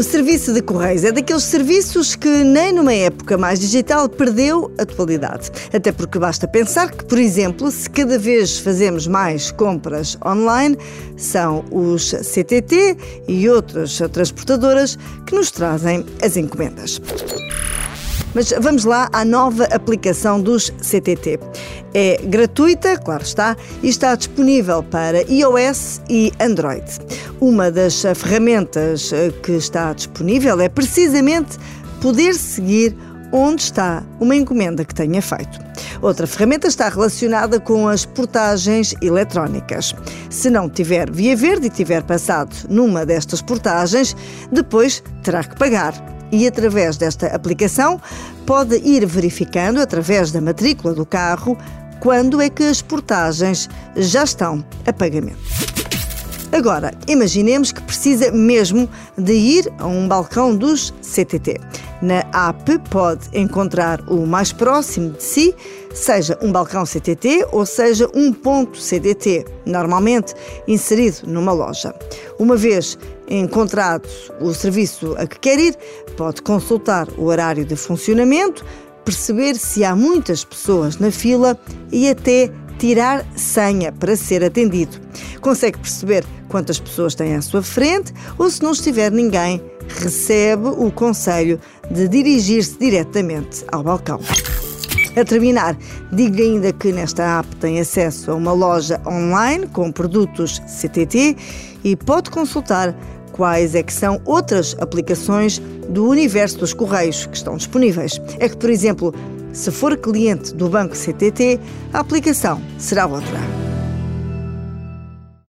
O serviço de Correios é daqueles serviços que nem numa época mais digital perdeu atualidade. Até porque basta pensar que, por exemplo, se cada vez fazemos mais compras online, são os CTT e outras transportadoras que nos trazem as encomendas. Mas vamos lá à nova aplicação dos CTT. É gratuita, claro está, e está disponível para iOS e Android. Uma das ferramentas eh, que está disponível é precisamente poder seguir onde está uma encomenda que tenha feito. Outra ferramenta está relacionada com as portagens eletrónicas. Se não tiver via verde e tiver passado numa destas portagens, depois terá que pagar e, através desta aplicação, pode ir verificando, através da matrícula do carro, quando é que as portagens já estão a pagamento. Agora, imaginemos que precisa mesmo de ir a um balcão dos CTT. Na app pode encontrar o mais próximo de si, seja um balcão CTT ou seja um ponto CDT, normalmente inserido numa loja. Uma vez encontrado o serviço a que quer ir, pode consultar o horário de funcionamento, perceber se há muitas pessoas na fila e até tirar senha para ser atendido. Consegue perceber quantas pessoas tem à sua frente ou, se não estiver ninguém, recebe o conselho de dirigir-se diretamente ao balcão. A terminar, digo ainda que nesta app tem acesso a uma loja online com produtos CTT e pode consultar quais é que são outras aplicações do universo dos correios que estão disponíveis. É que, por exemplo, se for cliente do banco CTT, a aplicação será outra.